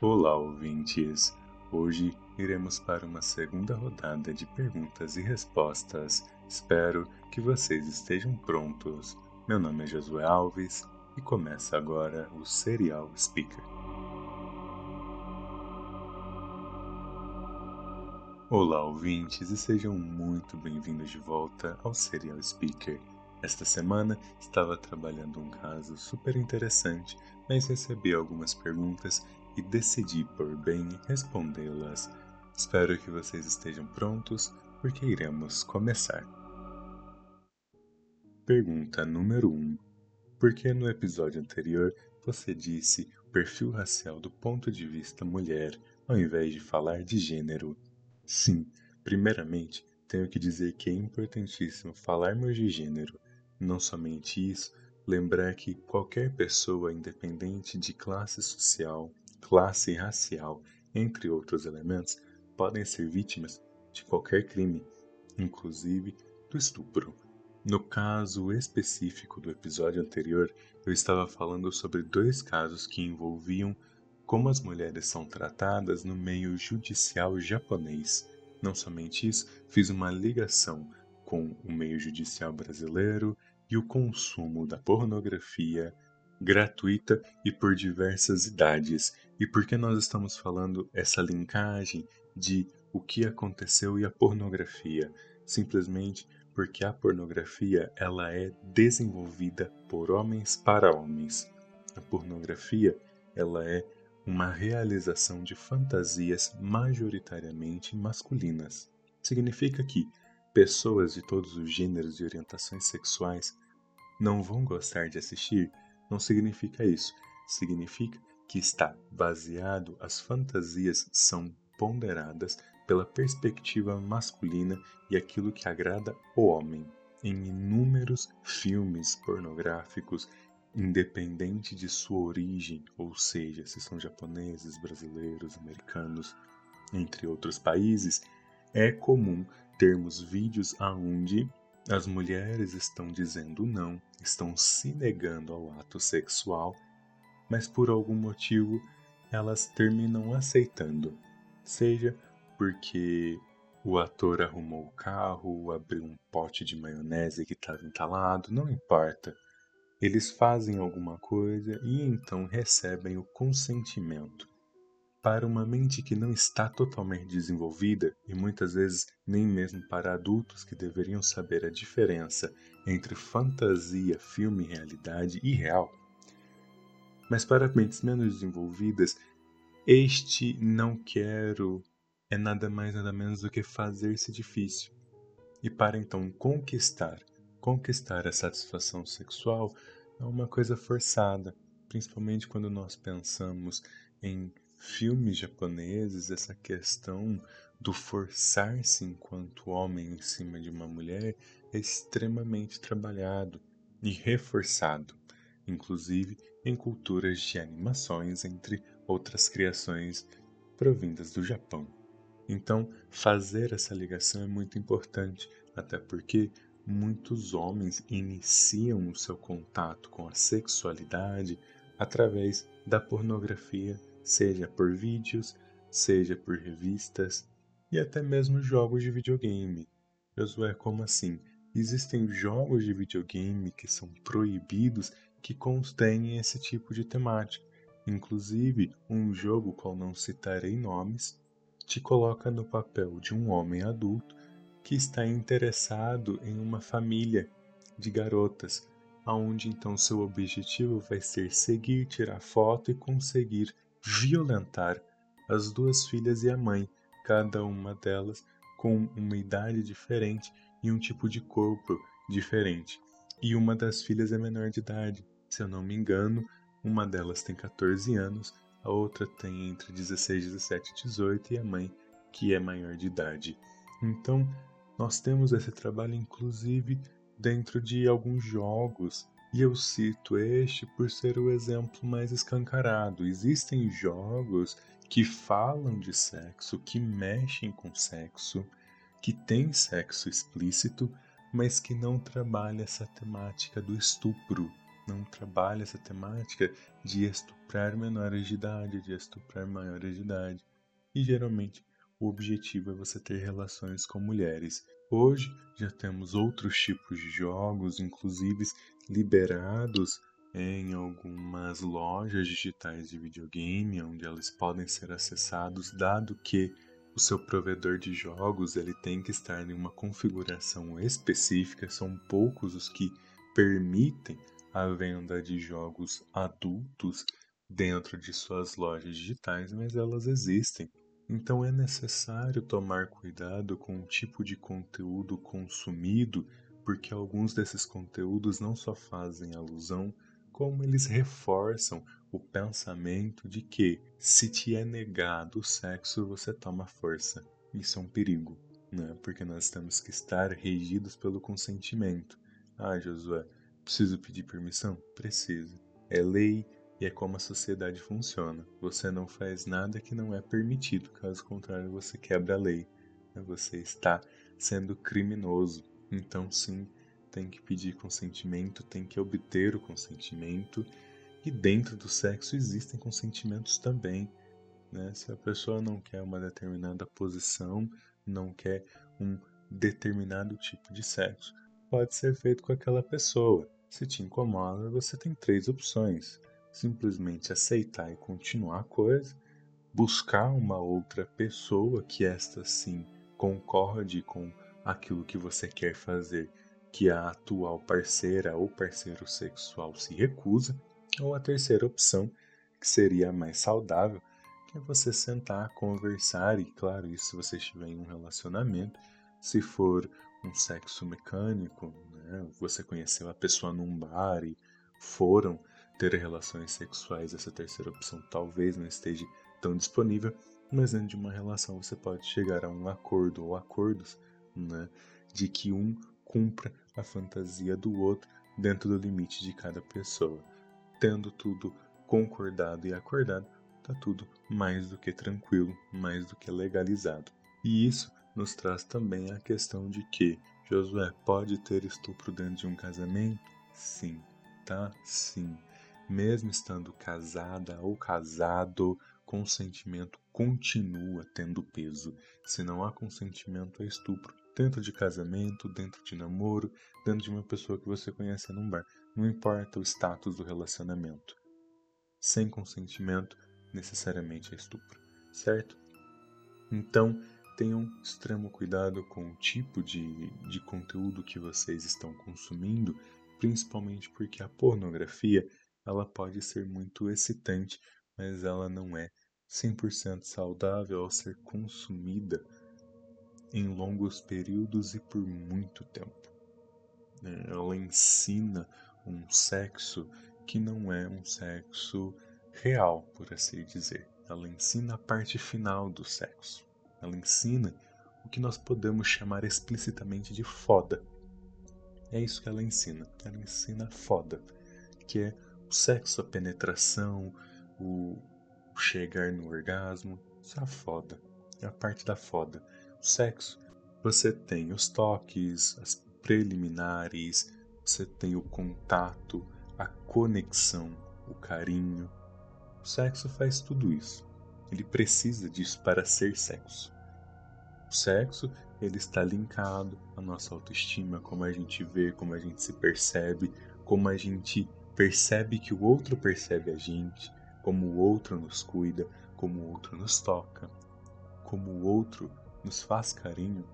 Olá, ouvintes! Hoje iremos para uma segunda rodada de perguntas e respostas. Espero que vocês estejam prontos. Meu nome é Josué Alves e começa agora o Serial Speaker. Olá, ouvintes, e sejam muito bem-vindos de volta ao Serial Speaker. Esta semana estava trabalhando um caso super interessante, mas recebi algumas perguntas e decidi por bem respondê-las. Espero que vocês estejam prontos, porque iremos começar. Pergunta número 1. Por que no episódio anterior você disse perfil racial do ponto de vista mulher, ao invés de falar de gênero? Sim, primeiramente, tenho que dizer que é importantíssimo falarmos de gênero. Não somente isso, lembrar que qualquer pessoa, independente de classe social, classe racial, entre outros elementos, podem ser vítimas de qualquer crime, inclusive do estupro. No caso específico do episódio anterior, eu estava falando sobre dois casos que envolviam como as mulheres são tratadas no meio judicial japonês. Não somente isso, fiz uma ligação com o meio judicial brasileiro e o consumo da pornografia gratuita e por diversas idades. E por que nós estamos falando essa linkagem de o que aconteceu e a pornografia? Simplesmente porque a pornografia ela é desenvolvida por homens para homens. A pornografia ela é uma realização de fantasias majoritariamente masculinas. Significa que pessoas de todos os gêneros e orientações sexuais não vão gostar de assistir, não significa isso. Significa que está baseado, as fantasias são ponderadas pela perspectiva masculina e aquilo que agrada o homem. Em inúmeros filmes pornográficos independente de sua origem, ou seja, se são japoneses, brasileiros, americanos, entre outros países, é comum termos vídeos aonde as mulheres estão dizendo não, estão se negando ao ato sexual, mas por algum motivo elas terminam aceitando, seja porque o ator arrumou o carro, abriu um pote de maionese que estava entalado, não importa. Eles fazem alguma coisa e então recebem o consentimento. Para uma mente que não está totalmente desenvolvida, e muitas vezes nem mesmo para adultos que deveriam saber a diferença entre fantasia, filme, realidade e real, mas para mentes menos desenvolvidas, este não quero é nada mais nada menos do que fazer-se difícil. E para então conquistar conquistar a satisfação sexual é uma coisa forçada, principalmente quando nós pensamos em filmes japoneses, essa questão do forçar-se enquanto homem em cima de uma mulher é extremamente trabalhado e reforçado, inclusive em culturas de animações, entre outras criações provindas do Japão. Então, fazer essa ligação é muito importante, até porque muitos homens iniciam o seu contato com a sexualidade através da pornografia, seja por vídeos, seja por revistas e até mesmo jogos de videogame. Josué, como assim? Existem jogos de videogame que são proibidos que contêm esse tipo de temática. Inclusive, um jogo qual não citarei nomes te coloca no papel de um homem adulto que está interessado em uma família de garotas, aonde então seu objetivo vai ser seguir, tirar foto e conseguir violentar as duas filhas e a mãe, cada uma delas com uma idade diferente e um tipo de corpo diferente. E uma das filhas é menor de idade, se eu não me engano, uma delas tem 14 anos, a outra tem entre 16, 17 e 18 e a mãe que é maior de idade. Então, nós temos esse trabalho, inclusive, dentro de alguns jogos, e eu cito este por ser o exemplo mais escancarado. Existem jogos que falam de sexo, que mexem com sexo, que têm sexo explícito, mas que não trabalha essa temática do estupro. não trabalha essa temática de estuprar menores de idade, de estuprar maiores de idade. E geralmente o objetivo é você ter relações com mulheres. Hoje já temos outros tipos de jogos, inclusive liberados em algumas lojas digitais de videogame, onde elas podem ser acessados, dado que o seu provedor de jogos ele tem que estar em uma configuração específica, são poucos os que permitem a venda de jogos adultos dentro de suas lojas digitais, mas elas existem. Então é necessário tomar cuidado com o tipo de conteúdo consumido, porque alguns desses conteúdos não só fazem alusão, como eles reforçam o pensamento de que se te é negado o sexo, você toma força. Isso é um perigo, né? Porque nós temos que estar regidos pelo consentimento. Ah, Josué, Preciso pedir permissão? Preciso. É lei e é como a sociedade funciona. Você não faz nada que não é permitido, caso contrário, você quebra a lei. Você está sendo criminoso. Então, sim, tem que pedir consentimento, tem que obter o consentimento. E dentro do sexo existem consentimentos também. Né? Se a pessoa não quer uma determinada posição, não quer um determinado tipo de sexo, pode ser feito com aquela pessoa. Se te incomoda, você tem três opções: simplesmente aceitar e continuar a coisa, buscar uma outra pessoa que esta sim concorde com aquilo que você quer fazer, que a atual parceira ou parceiro sexual se recusa, ou a terceira opção, que seria a mais saudável, que é você sentar, conversar e, claro, isso se você estiver em um relacionamento, se for um sexo mecânico, né? Você conheceu a pessoa num bar e foram ter relações sexuais, essa terceira opção talvez não esteja tão disponível, mas dentro de uma relação você pode chegar a um acordo ou acordos, né, de que um cumpra a fantasia do outro dentro do limite de cada pessoa. Tendo tudo concordado e acordado, tá tudo mais do que tranquilo, mais do que legalizado. E isso nos traz também a questão de que Josué pode ter estupro dentro de um casamento? Sim, tá? Sim. Mesmo estando casada ou casado, consentimento continua tendo peso. Se não há consentimento, é estupro. Dentro de casamento, dentro de namoro, dentro de uma pessoa que você conhece num bar. Não importa o status do relacionamento. Sem consentimento, necessariamente é estupro, certo? Então, tenham extremo cuidado com o tipo de, de conteúdo que vocês estão consumindo, principalmente porque a pornografia ela pode ser muito excitante, mas ela não é 100% saudável ao ser consumida em longos períodos e por muito tempo. Ela ensina um sexo que não é um sexo real, por assim dizer. Ela ensina a parte final do sexo. Ela ensina o que nós podemos chamar explicitamente de foda. É isso que ela ensina. Ela ensina foda, que é o sexo, a penetração, o chegar no orgasmo. Isso é a foda. É a parte da foda. Sexo, você tem os toques, as preliminares, você tem o contato, a conexão, o carinho. O sexo faz tudo isso. Ele precisa disso para ser sexo. O sexo, ele está linkado à nossa autoestima, como a gente vê, como a gente se percebe, como a gente percebe que o outro percebe a gente, como o outro nos cuida, como o outro nos toca, como o outro nos faz carinho,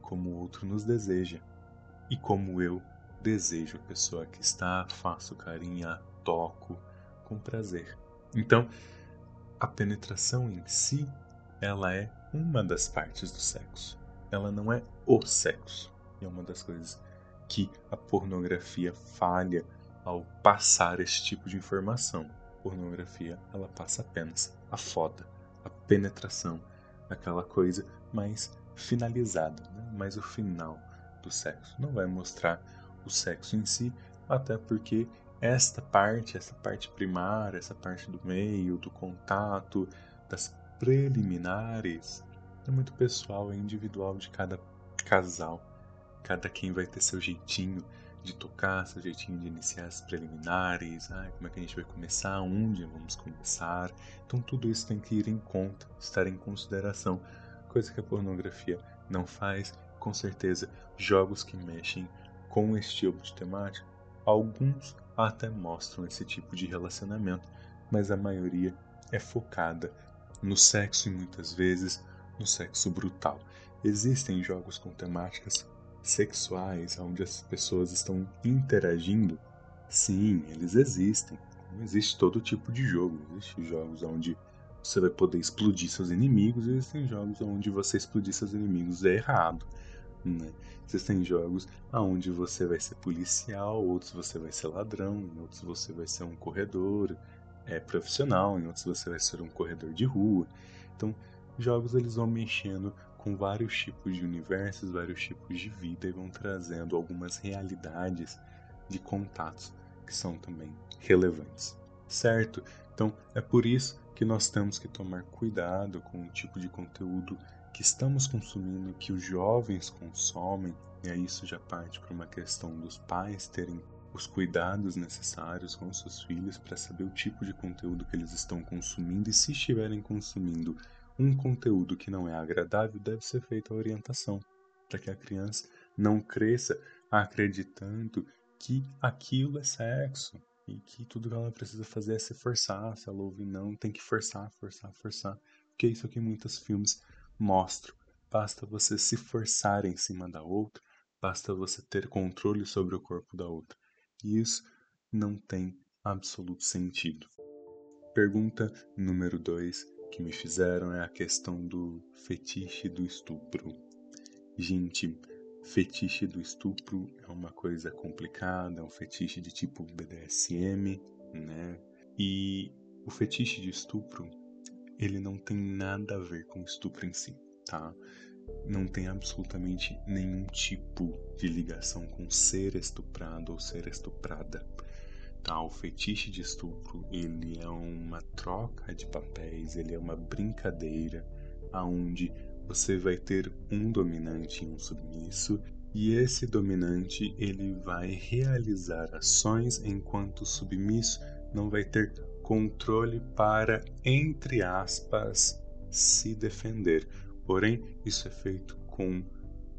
como o outro nos deseja e como eu desejo a pessoa que está, faço carinho, toco com prazer. Então, a penetração em si, ela é uma das partes do sexo. Ela não é o sexo. E é uma das coisas que a pornografia falha ao passar esse tipo de informação. A pornografia, ela passa apenas a foda, a penetração, aquela coisa mais finalizada, né? mais o final do sexo. Não vai mostrar o sexo em si, até porque esta parte, essa parte primária, essa parte do meio, do contato, das preliminares é muito pessoal, é individual de cada casal. Cada quem vai ter seu jeitinho de tocar, seu jeitinho de iniciar as preliminares, ah, como é que a gente vai começar, onde vamos começar. Então tudo isso tem que ir em conta, estar em consideração, coisa que a pornografia não faz. Com certeza, jogos que mexem com esse tipo de temática, alguns até mostram esse tipo de relacionamento, mas a maioria é focada no sexo e muitas vezes no sexo brutal. Existem jogos com temáticas sexuais onde as pessoas estão interagindo? Sim, eles existem. existe todo tipo de jogo. Existem jogos onde você vai poder explodir seus inimigos, e existem jogos onde você explodir seus inimigos é errado. Né? Existem jogos onde você vai ser policial, outros você vai ser ladrão, em outros você vai ser um corredor é, profissional, em outros você vai ser um corredor de rua. Então, jogos eles vão mexendo com vários tipos de universos, vários tipos de vida e vão trazendo algumas realidades de contatos que são também relevantes, certo? Então é por isso que nós temos que tomar cuidado com o tipo de conteúdo que estamos consumindo, que os jovens consomem, e aí isso já parte para uma questão dos pais terem os cuidados necessários com seus filhos para saber o tipo de conteúdo que eles estão consumindo e se estiverem consumindo um conteúdo que não é agradável, deve ser feita a orientação, para que a criança não cresça acreditando que aquilo é sexo e que tudo que ela precisa fazer é se forçar. Se ela ouvir não, tem que forçar, forçar, forçar. Porque é isso que muitos filmes mostram. Basta você se forçar em cima da outra, basta você ter controle sobre o corpo da outra. E isso não tem absoluto sentido. Pergunta número 2 que me fizeram é a questão do fetiche do estupro. Gente, fetiche do estupro é uma coisa complicada, é um fetiche de tipo BDSM, né? E o fetiche de estupro, ele não tem nada a ver com estupro em si, tá? Não tem absolutamente nenhum tipo de ligação com ser estuprado ou ser estuprada. Tá? O fetiche de estupro, ele é uma troca de papéis, ele é uma brincadeira aonde você vai ter um dominante e um submisso, e esse dominante ele vai realizar ações enquanto o submisso não vai ter controle para, entre aspas, se defender. Porém, isso é feito com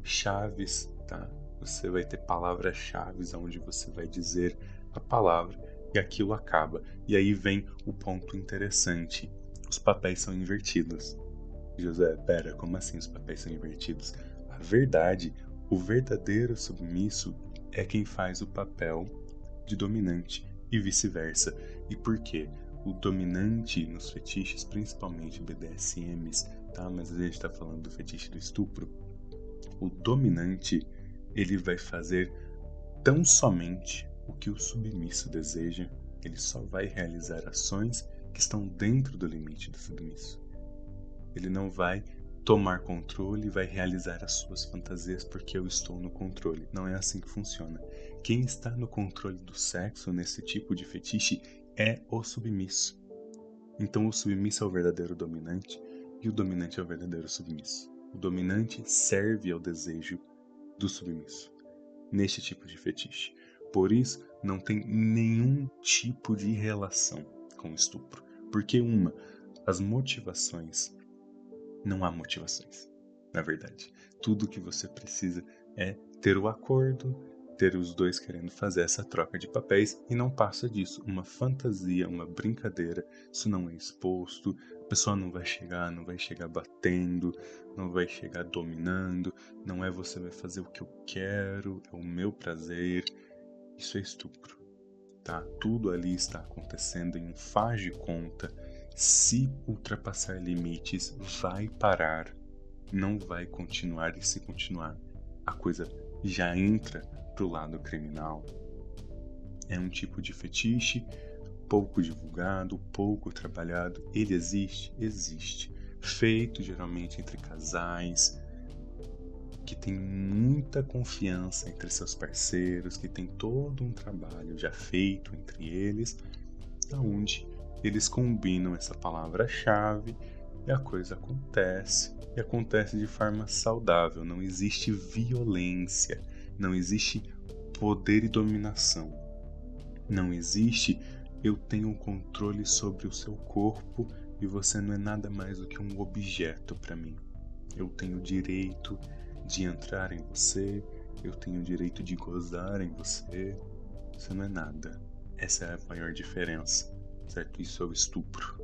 chaves, tá? Você vai ter palavras-chave onde você vai dizer a palavra e aquilo acaba. E aí vem o ponto interessante: os papéis são invertidos. José, pera, como assim os papéis são invertidos? A verdade, o verdadeiro submisso é quem faz o papel de dominante e vice-versa. E por quê? O dominante nos fetiches, principalmente BDSMs, tá? Mas a gente está falando do fetiche do estupro. O dominante, ele vai fazer tão somente o que o submisso deseja, ele só vai realizar ações que estão dentro do limite do submisso. Ele não vai tomar controle e vai realizar as suas fantasias porque eu estou no controle. Não é assim que funciona. Quem está no controle do sexo nesse tipo de fetiche é o submisso. Então o submisso é o verdadeiro dominante e o dominante é o verdadeiro submisso. O dominante serve ao desejo do submisso neste tipo de fetiche. Por isso, não tem nenhum tipo de relação com estupro. Porque, uma, as motivações. Não há motivações, na verdade. Tudo que você precisa é ter o acordo, ter os dois querendo fazer essa troca de papéis e não passa disso. Uma fantasia, uma brincadeira, isso não é exposto, a pessoa não vai chegar, não vai chegar batendo, não vai chegar dominando, não é você vai fazer o que eu quero, é o meu prazer. Isso é estupro, tá? Tudo ali está acontecendo em um faz de conta. Se ultrapassar limites, vai parar, não vai continuar e se continuar, a coisa já entra pro lado criminal. É um tipo de fetiche pouco divulgado, pouco trabalhado. Ele existe, existe. Feito geralmente entre casais, que tem muita confiança entre seus parceiros, que tem todo um trabalho já feito entre eles, aonde eles combinam essa palavra-chave e a coisa acontece. E acontece de forma saudável, não existe violência, não existe poder e dominação. Não existe eu tenho controle sobre o seu corpo e você não é nada mais do que um objeto para mim. Eu tenho o direito de entrar em você, eu tenho o direito de gozar em você. Você não é nada. Essa é a maior diferença, certo? Isso é o estupro.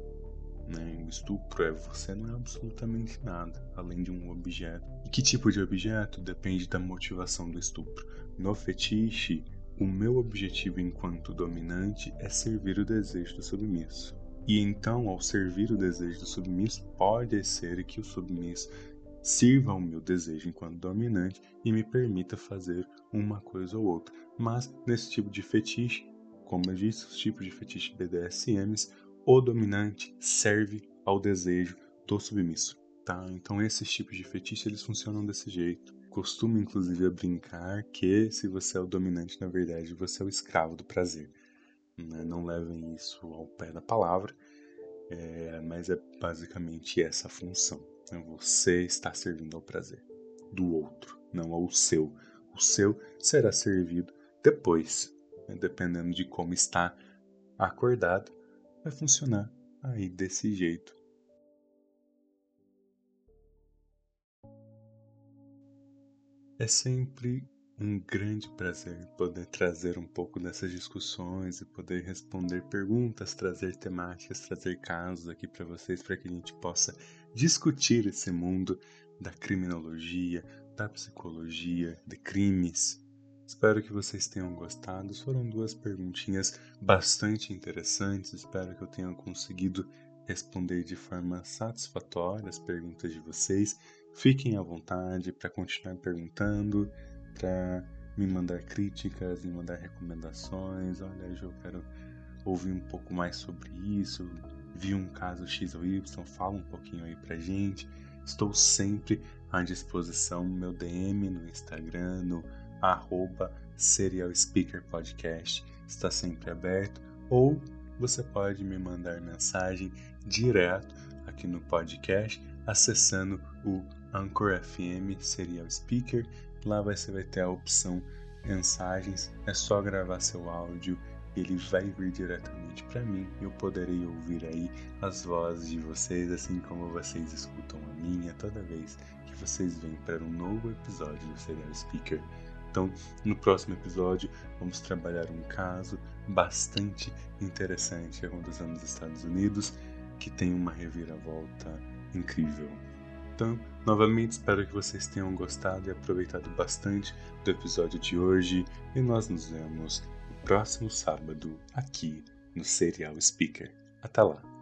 Né? O estupro é você não é absolutamente nada, além de um objeto. E que tipo de objeto depende da motivação do estupro. No fetiche, o meu objetivo enquanto dominante é servir o desejo do submisso. E então, ao servir o desejo do submisso, pode ser que o submisso sirva ao meu desejo enquanto dominante e me permita fazer uma coisa ou outra. Mas nesse tipo de fetiche, como eu disse, os tipos de fetiche BDSMs, o dominante serve ao desejo do submisso. Tá? Então esses tipos de fetiche eles funcionam desse jeito. Costumo inclusive brincar que se você é o dominante, na verdade, você é o escravo do prazer. Né? Não levem isso ao pé da palavra, é, mas é basicamente essa função. Né? Você está servindo ao prazer do outro, não ao seu. O seu será servido depois, né? dependendo de como está acordado, vai funcionar aí desse jeito. É sempre um grande prazer poder trazer um pouco dessas discussões e poder responder perguntas, trazer temáticas, trazer casos aqui para vocês para que a gente possa discutir esse mundo da criminologia, da psicologia, de crimes. Espero que vocês tenham gostado. Foram duas perguntinhas bastante interessantes. Espero que eu tenha conseguido responder de forma satisfatória as perguntas de vocês. Fiquem à vontade para continuar perguntando para me mandar críticas, me mandar recomendações. Olha, eu quero ouvir um pouco mais sobre isso. Vi um caso X ou Y, fala um pouquinho aí pra gente. Estou sempre à disposição no meu DM, no Instagram, no arroba Serial Speaker Podcast. Está sempre aberto. Ou você pode me mandar mensagem direto aqui no podcast acessando o Anchor FM Serial Speaker Lá você vai ter a opção mensagens, é só gravar seu áudio, ele vai vir diretamente para mim. Eu poderei ouvir aí as vozes de vocês, assim como vocês escutam a minha toda vez que vocês vêm para um novo episódio do Serial Speaker. Então, no próximo episódio, vamos trabalhar um caso bastante interessante que aconteceu nos Estados Unidos, que tem uma reviravolta incrível. Então, novamente espero que vocês tenham gostado e aproveitado bastante do episódio de hoje e nós nos vemos no próximo sábado aqui no Serial Speaker. Até lá!